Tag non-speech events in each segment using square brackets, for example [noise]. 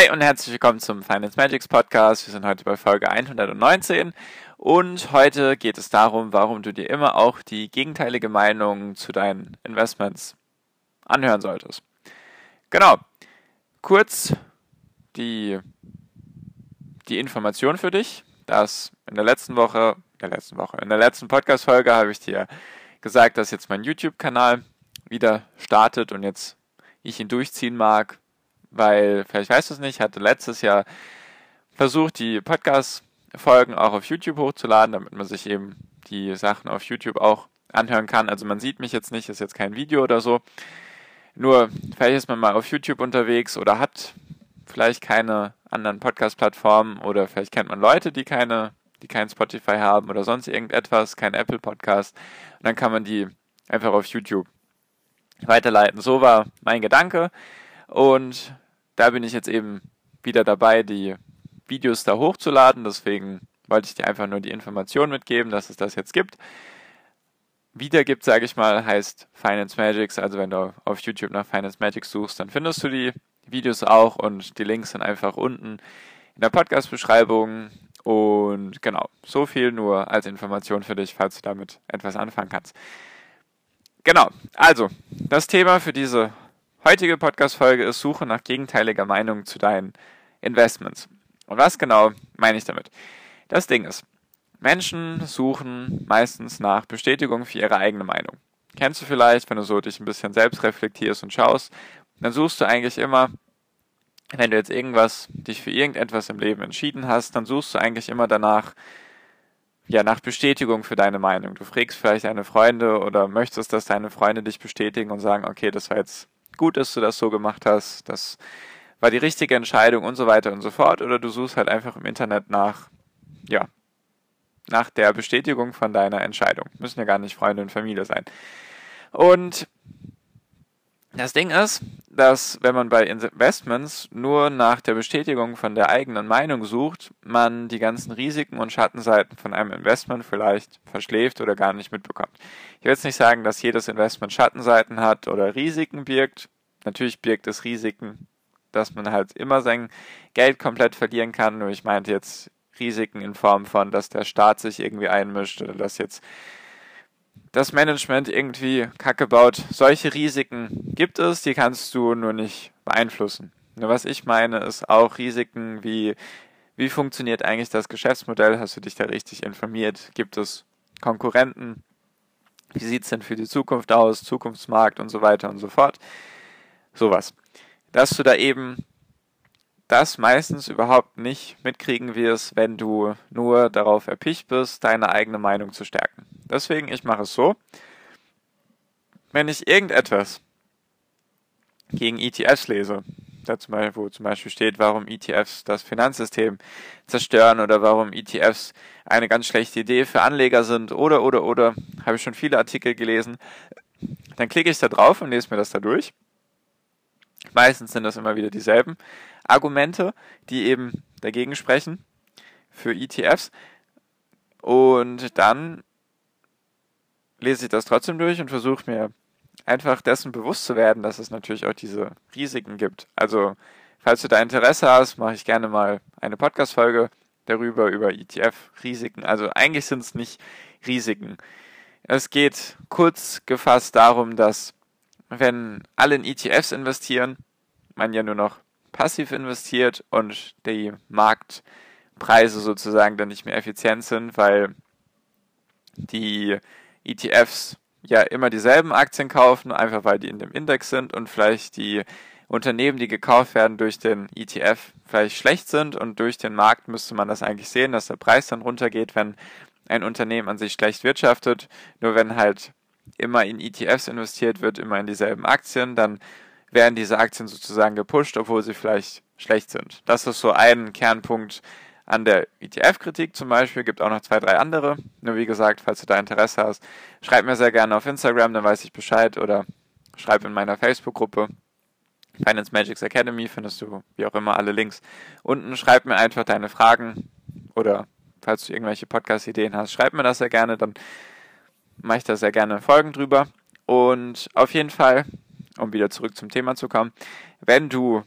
Hi und herzlich willkommen zum Finance Magics Podcast. Wir sind heute bei Folge 119 und heute geht es darum, warum du dir immer auch die gegenteilige Meinung zu deinen Investments anhören solltest. Genau. Kurz die, die Information für dich, dass in der letzten Woche, der letzten Woche, in der letzten Podcast-Folge habe ich dir gesagt, dass jetzt mein YouTube-Kanal wieder startet und jetzt ich ihn durchziehen mag, weil, vielleicht weißt du es nicht, ich hatte letztes Jahr versucht, die Podcast-Folgen auch auf YouTube hochzuladen, damit man sich eben die Sachen auf YouTube auch anhören kann. Also man sieht mich jetzt nicht, ist jetzt kein Video oder so. Nur, vielleicht ist man mal auf YouTube unterwegs oder hat vielleicht keine anderen Podcast-Plattformen oder vielleicht kennt man Leute, die keine, die kein Spotify haben oder sonst irgendetwas, kein Apple Podcast. Und dann kann man die einfach auf YouTube weiterleiten. So war mein Gedanke. Und da bin ich jetzt eben wieder dabei, die Videos da hochzuladen. Deswegen wollte ich dir einfach nur die Information mitgeben, dass es das jetzt gibt. Wieder gibt, sage ich mal, heißt Finance Magics. Also wenn du auf YouTube nach Finance Magics suchst, dann findest du die Videos auch und die Links sind einfach unten in der Podcast-Beschreibung. Und genau, so viel nur als Information für dich, falls du damit etwas anfangen kannst. Genau, also das Thema für diese Heutige Podcast-Folge ist Suche nach gegenteiliger Meinung zu deinen Investments. Und was genau meine ich damit? Das Ding ist, Menschen suchen meistens nach Bestätigung für ihre eigene Meinung. Kennst du vielleicht, wenn du so dich ein bisschen selbst reflektierst und schaust, dann suchst du eigentlich immer, wenn du jetzt irgendwas, dich für irgendetwas im Leben entschieden hast, dann suchst du eigentlich immer danach, ja, nach Bestätigung für deine Meinung. Du fragst vielleicht deine Freunde oder möchtest, dass deine Freunde dich bestätigen und sagen, okay, das war jetzt gut, dass du das so gemacht hast, das war die richtige Entscheidung und so weiter und so fort. Oder du suchst halt einfach im Internet nach, ja, nach der Bestätigung von deiner Entscheidung. Müssen ja gar nicht Freunde und Familie sein. Und das Ding ist, dass wenn man bei Investments nur nach der Bestätigung von der eigenen Meinung sucht, man die ganzen Risiken und Schattenseiten von einem Investment vielleicht verschläft oder gar nicht mitbekommt. Ich will jetzt nicht sagen, dass jedes Investment Schattenseiten hat oder Risiken birgt. Natürlich birgt es Risiken, dass man halt immer sein Geld komplett verlieren kann. Nur ich meinte jetzt Risiken in Form von, dass der Staat sich irgendwie einmischt oder dass jetzt das Management irgendwie Kacke baut. Solche Risiken gibt es, die kannst du nur nicht beeinflussen. Nur was ich meine, ist auch Risiken wie, wie funktioniert eigentlich das Geschäftsmodell? Hast du dich da richtig informiert? Gibt es Konkurrenten? Wie sieht es denn für die Zukunft aus? Zukunftsmarkt und so weiter und so fort. Sowas. Dass du da eben das meistens überhaupt nicht mitkriegen wirst, wenn du nur darauf erpicht bist, deine eigene Meinung zu stärken. Deswegen, ich mache es so, wenn ich irgendetwas gegen ETFs lese, da zum wo zum Beispiel steht, warum ETFs das Finanzsystem zerstören oder warum ETFs eine ganz schlechte Idee für Anleger sind oder oder oder, habe ich schon viele Artikel gelesen, dann klicke ich da drauf und lese mir das da durch. Meistens sind das immer wieder dieselben Argumente, die eben dagegen sprechen für ETFs. Und dann lese ich das trotzdem durch und versuche mir einfach dessen bewusst zu werden, dass es natürlich auch diese Risiken gibt. Also, falls du da Interesse hast, mache ich gerne mal eine Podcast-Folge darüber, über ETF-Risiken. Also, eigentlich sind es nicht Risiken. Es geht kurz gefasst darum, dass wenn alle in ETFs investieren, man ja nur noch passiv investiert und die Marktpreise sozusagen dann nicht mehr effizient sind, weil die ETFs ja immer dieselben Aktien kaufen, einfach weil die in dem Index sind und vielleicht die Unternehmen, die gekauft werden durch den ETF, vielleicht schlecht sind und durch den Markt müsste man das eigentlich sehen, dass der Preis dann runtergeht, wenn ein Unternehmen an sich schlecht wirtschaftet. Nur wenn halt immer in ETFs investiert wird, immer in dieselben Aktien, dann werden diese Aktien sozusagen gepusht, obwohl sie vielleicht schlecht sind. Das ist so ein Kernpunkt an der ETF-Kritik zum Beispiel. Gibt auch noch zwei, drei andere. Nur wie gesagt, falls du da Interesse hast, schreib mir sehr gerne auf Instagram, dann weiß ich Bescheid oder schreib in meiner Facebook-Gruppe. Finance Magics Academy findest du wie auch immer alle Links unten. Schreib mir einfach deine Fragen oder falls du irgendwelche Podcast-Ideen hast, schreib mir das sehr gerne, dann mache ich da sehr gerne Folgen drüber. Und auf jeden Fall, um wieder zurück zum Thema zu kommen, wenn du,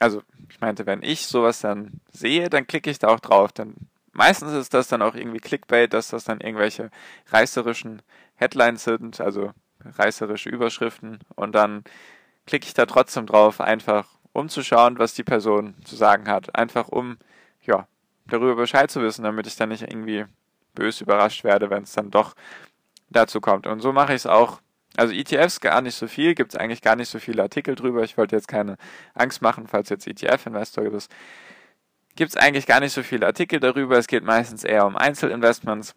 also ich meinte, wenn ich sowas dann sehe, dann klicke ich da auch drauf. Dann meistens ist das dann auch irgendwie Clickbait, dass das dann irgendwelche reißerischen Headlines sind, also reißerische Überschriften. Und dann klicke ich da trotzdem drauf, einfach um zu schauen, was die Person zu sagen hat. Einfach um, ja, darüber Bescheid zu wissen, damit ich dann nicht irgendwie bös überrascht werde, wenn es dann doch dazu kommt. Und so mache ich es auch. Also ETFs gar nicht so viel, gibt es eigentlich gar nicht so viele Artikel drüber. Ich wollte jetzt keine Angst machen, falls jetzt ETF-Investor bist. Gibt es eigentlich gar nicht so viele Artikel darüber. Es geht meistens eher um Einzelinvestments.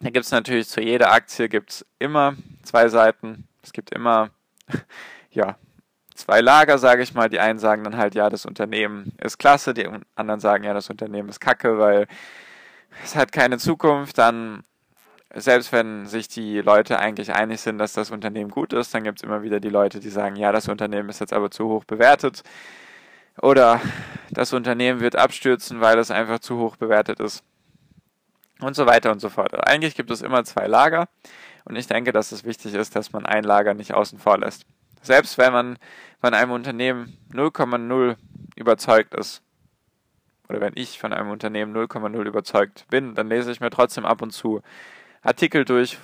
Da gibt es natürlich zu jeder Aktie gibt's immer zwei Seiten. Es gibt immer, [laughs] ja, zwei Lager, sage ich mal. Die einen sagen dann halt, ja, das Unternehmen ist klasse, die anderen sagen, ja, das Unternehmen ist kacke, weil es hat keine Zukunft. Dann selbst wenn sich die Leute eigentlich einig sind, dass das Unternehmen gut ist, dann gibt es immer wieder die Leute, die sagen, ja, das Unternehmen ist jetzt aber zu hoch bewertet. Oder das Unternehmen wird abstürzen, weil es einfach zu hoch bewertet ist. Und so weiter und so fort. Eigentlich gibt es immer zwei Lager. Und ich denke, dass es wichtig ist, dass man ein Lager nicht außen vor lässt. Selbst wenn man von einem Unternehmen 0,0 überzeugt ist, oder wenn ich von einem Unternehmen 0,0 überzeugt bin, dann lese ich mir trotzdem ab und zu Artikel durch,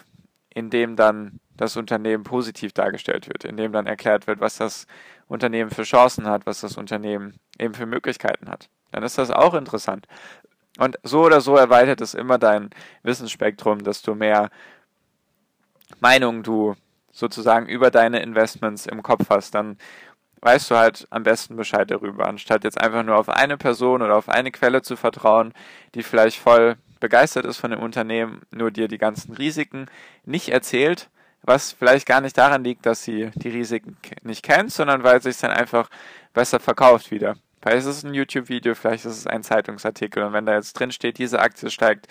in dem dann das Unternehmen positiv dargestellt wird, in dem dann erklärt wird, was das Unternehmen für Chancen hat, was das Unternehmen eben für Möglichkeiten hat. Dann ist das auch interessant. Und so oder so erweitert es immer dein Wissensspektrum, desto mehr Meinungen du sozusagen über deine Investments im Kopf hast, dann weißt du halt am besten Bescheid darüber, anstatt jetzt einfach nur auf eine Person oder auf eine Quelle zu vertrauen, die vielleicht voll begeistert ist von dem Unternehmen, nur dir die ganzen Risiken nicht erzählt, was vielleicht gar nicht daran liegt, dass sie die Risiken nicht kennt, sondern weil es dann einfach besser verkauft wieder. Vielleicht ist es ein YouTube-Video, vielleicht ist es ein Zeitungsartikel und wenn da jetzt drin steht, diese Aktie steigt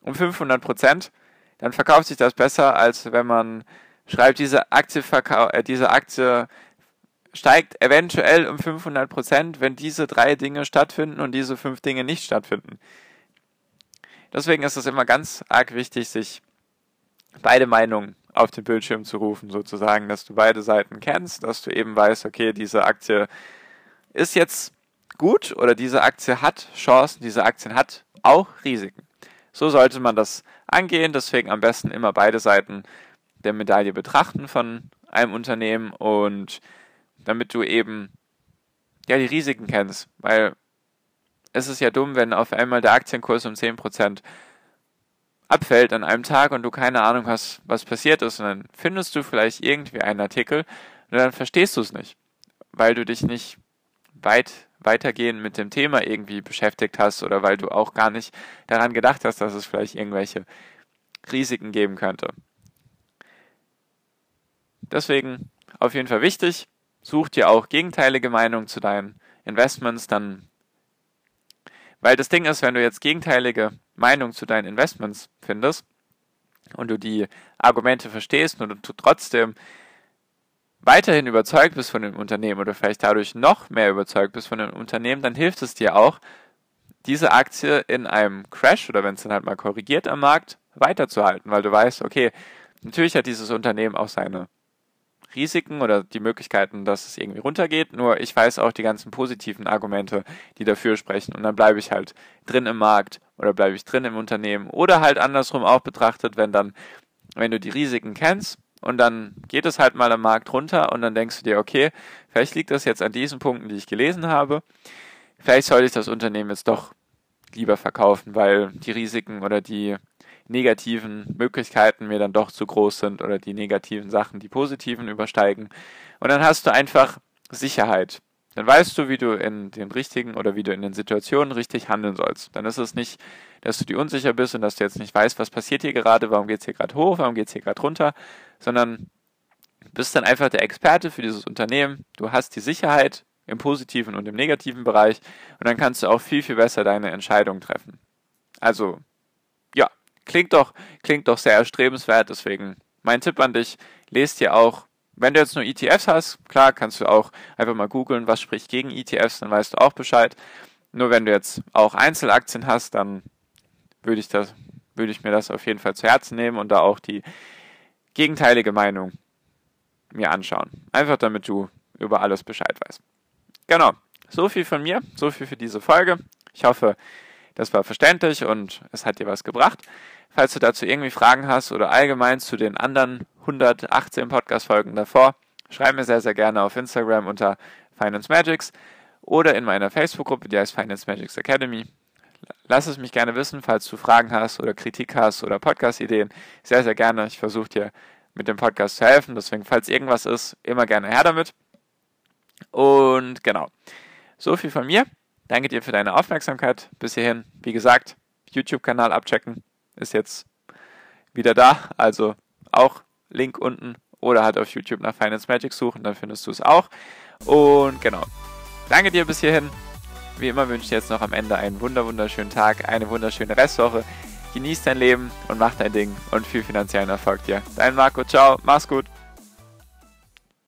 um 500 Prozent, dann verkauft sich das besser, als wenn man schreibt, diese Aktie, äh, diese Aktie steigt eventuell um 500 Prozent, wenn diese drei Dinge stattfinden und diese fünf Dinge nicht stattfinden. Deswegen ist es immer ganz arg wichtig, sich beide Meinungen auf den Bildschirm zu rufen, sozusagen, dass du beide Seiten kennst, dass du eben weißt, okay, diese Aktie ist jetzt gut oder diese Aktie hat Chancen, diese Aktien hat auch Risiken. So sollte man das angehen, deswegen am besten immer beide Seiten der Medaille betrachten von einem Unternehmen und damit du eben ja die Risiken kennst, weil es ist ja dumm, wenn auf einmal der Aktienkurs um 10% abfällt an einem Tag und du keine Ahnung hast, was passiert ist. Und dann findest du vielleicht irgendwie einen Artikel und dann verstehst du es nicht, weil du dich nicht weit weitergehend mit dem Thema irgendwie beschäftigt hast oder weil du auch gar nicht daran gedacht hast, dass es vielleicht irgendwelche Risiken geben könnte. Deswegen auf jeden Fall wichtig, such dir auch gegenteilige Meinungen zu deinen Investments, dann weil das Ding ist, wenn du jetzt gegenteilige Meinungen zu deinen Investments findest und du die Argumente verstehst und du trotzdem weiterhin überzeugt bist von dem Unternehmen oder vielleicht dadurch noch mehr überzeugt bist von dem Unternehmen, dann hilft es dir auch, diese Aktie in einem Crash oder wenn es dann halt mal korrigiert am Markt weiterzuhalten, weil du weißt, okay, natürlich hat dieses Unternehmen auch seine Risiken oder die Möglichkeiten, dass es irgendwie runtergeht. Nur ich weiß auch die ganzen positiven Argumente, die dafür sprechen. Und dann bleibe ich halt drin im Markt oder bleibe ich drin im Unternehmen. Oder halt andersrum auch betrachtet, wenn dann, wenn du die Risiken kennst und dann geht es halt mal am Markt runter und dann denkst du dir, okay, vielleicht liegt das jetzt an diesen Punkten, die ich gelesen habe. Vielleicht sollte ich das Unternehmen jetzt doch lieber verkaufen, weil die Risiken oder die negativen Möglichkeiten mir dann doch zu groß sind oder die negativen Sachen die positiven übersteigen. Und dann hast du einfach Sicherheit. Dann weißt du, wie du in den richtigen oder wie du in den Situationen richtig handeln sollst. Dann ist es nicht, dass du dir unsicher bist und dass du jetzt nicht weißt, was passiert hier gerade, warum geht es hier gerade hoch, warum geht es hier gerade runter, sondern bist dann einfach der Experte für dieses Unternehmen. Du hast die Sicherheit im positiven und im negativen Bereich und dann kannst du auch viel, viel besser deine Entscheidung treffen. Also, klingt doch, klingt doch sehr erstrebenswert, deswegen mein Tipp an dich, lest dir auch, wenn du jetzt nur ETFs hast, klar, kannst du auch einfach mal googeln, was spricht gegen ETFs, dann weißt du auch Bescheid. Nur wenn du jetzt auch Einzelaktien hast, dann würde ich das, würde ich mir das auf jeden Fall zu Herzen nehmen und da auch die gegenteilige Meinung mir anschauen. Einfach damit du über alles Bescheid weißt. Genau. So viel von mir, so viel für diese Folge. Ich hoffe, das war verständlich und es hat dir was gebracht. Falls du dazu irgendwie Fragen hast oder allgemein zu den anderen 118 Podcast-Folgen davor, schreib mir sehr, sehr gerne auf Instagram unter Finance Magics oder in meiner Facebook-Gruppe, die heißt Finance Magics Academy. Lass es mich gerne wissen, falls du Fragen hast oder Kritik hast oder Podcast-Ideen. Sehr, sehr gerne. Ich versuche dir mit dem Podcast zu helfen. Deswegen, falls irgendwas ist, immer gerne her damit. Und genau. So viel von mir. Danke dir für deine Aufmerksamkeit bis hierhin. Wie gesagt, YouTube-Kanal abchecken ist jetzt wieder da. Also auch Link unten oder halt auf YouTube nach Finance Magic suchen, dann findest du es auch. Und genau. Danke dir bis hierhin. Wie immer wünsche ich dir jetzt noch am Ende einen wunder wunderschönen Tag, eine wunderschöne Restwoche. Genieß dein Leben und mach dein Ding und viel finanziellen Erfolg dir. Dein Marco, ciao, mach's gut.